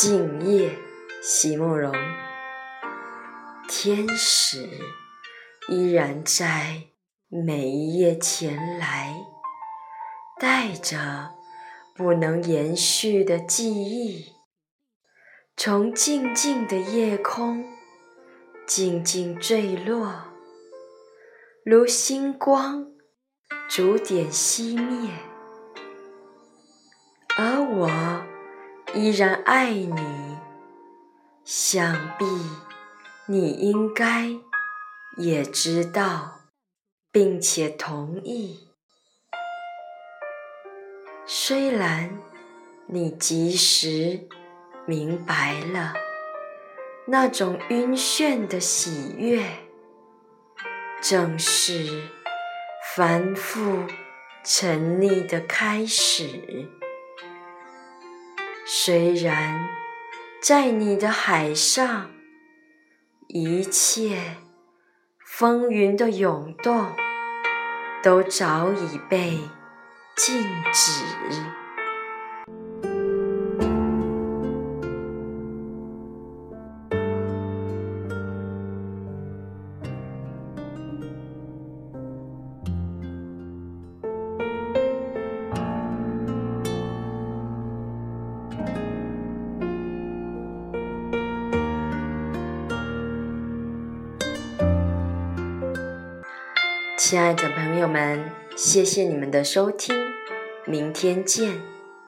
静夜，席慕容。天使依然在每一夜前来，带着不能延续的记忆，从静静的夜空静静坠落，如星光逐点熄灭，而我。依然爱你，想必你应该也知道，并且同意。虽然你及时明白了那种晕眩的喜悦，正是繁复沉溺的开始。虽然在你的海上，一切风云的涌动都早已被禁止。亲爱的朋友们，谢谢你们的收听，明天见。